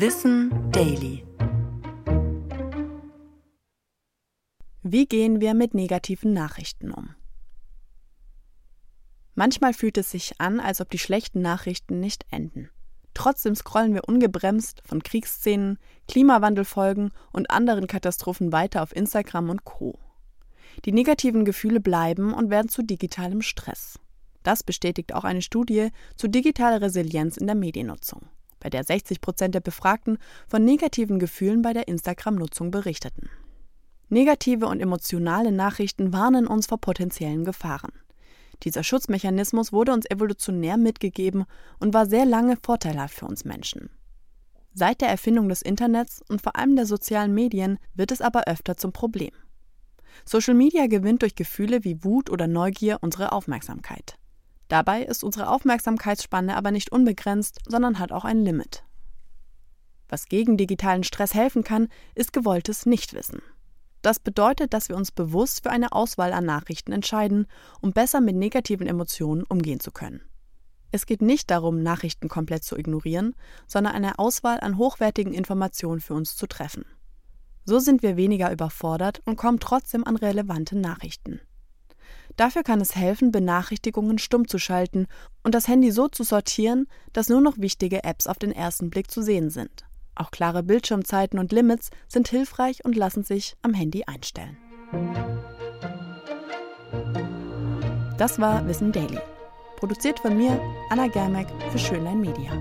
Wissen Daily. Wie gehen wir mit negativen Nachrichten um? Manchmal fühlt es sich an, als ob die schlechten Nachrichten nicht enden. Trotzdem scrollen wir ungebremst von Kriegsszenen, Klimawandelfolgen und anderen Katastrophen weiter auf Instagram und Co. Die negativen Gefühle bleiben und werden zu digitalem Stress. Das bestätigt auch eine Studie zu digitaler Resilienz in der Mediennutzung bei der 60 Prozent der Befragten von negativen Gefühlen bei der Instagram-Nutzung berichteten. Negative und emotionale Nachrichten warnen uns vor potenziellen Gefahren. Dieser Schutzmechanismus wurde uns evolutionär mitgegeben und war sehr lange vorteilhaft für uns Menschen. Seit der Erfindung des Internets und vor allem der sozialen Medien wird es aber öfter zum Problem. Social Media gewinnt durch Gefühle wie Wut oder Neugier unsere Aufmerksamkeit. Dabei ist unsere Aufmerksamkeitsspanne aber nicht unbegrenzt, sondern hat auch ein Limit. Was gegen digitalen Stress helfen kann, ist gewolltes Nichtwissen. Das bedeutet, dass wir uns bewusst für eine Auswahl an Nachrichten entscheiden, um besser mit negativen Emotionen umgehen zu können. Es geht nicht darum, Nachrichten komplett zu ignorieren, sondern eine Auswahl an hochwertigen Informationen für uns zu treffen. So sind wir weniger überfordert und kommen trotzdem an relevante Nachrichten. Dafür kann es helfen, Benachrichtigungen stumm zu schalten und das Handy so zu sortieren, dass nur noch wichtige Apps auf den ersten Blick zu sehen sind. Auch klare Bildschirmzeiten und Limits sind hilfreich und lassen sich am Handy einstellen. Das war Wissen Daily. Produziert von mir, Anna Germeck, für Schönlein Media.